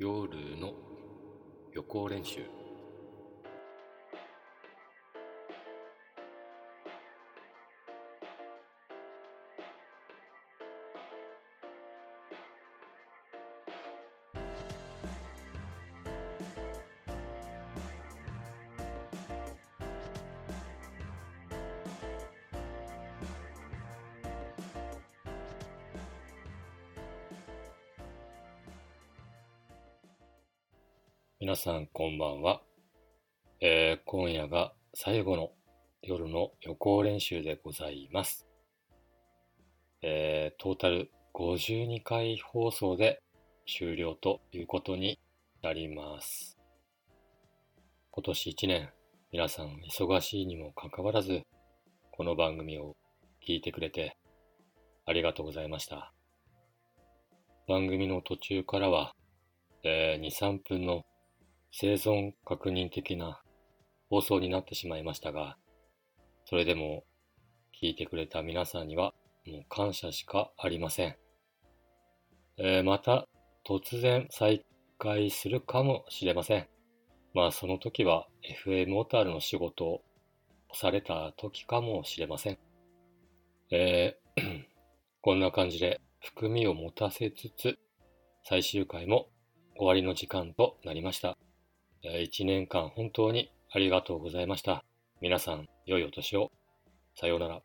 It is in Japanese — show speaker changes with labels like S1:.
S1: 夜の予行練習。皆さんこんばんは、えー、今夜が最後の夜の予行練習でございます。えー、トータル52回放送で終了ということになります。今年1年皆さん忙しいにもかかわらずこの番組を聞いてくれてありがとうございました。番組の途中からは、えー、2、3分の生存確認的な放送になってしまいましたが、それでも聞いてくれた皆さんにはもう感謝しかありません。えー、また突然再開するかもしれません。まあその時は FM オタルの仕事をされた時かもしれません。えー、こんな感じで含みを持たせつつ最終回も終わりの時間となりました。一年間本当にありがとうございました。皆さん、良いお年を。さようなら。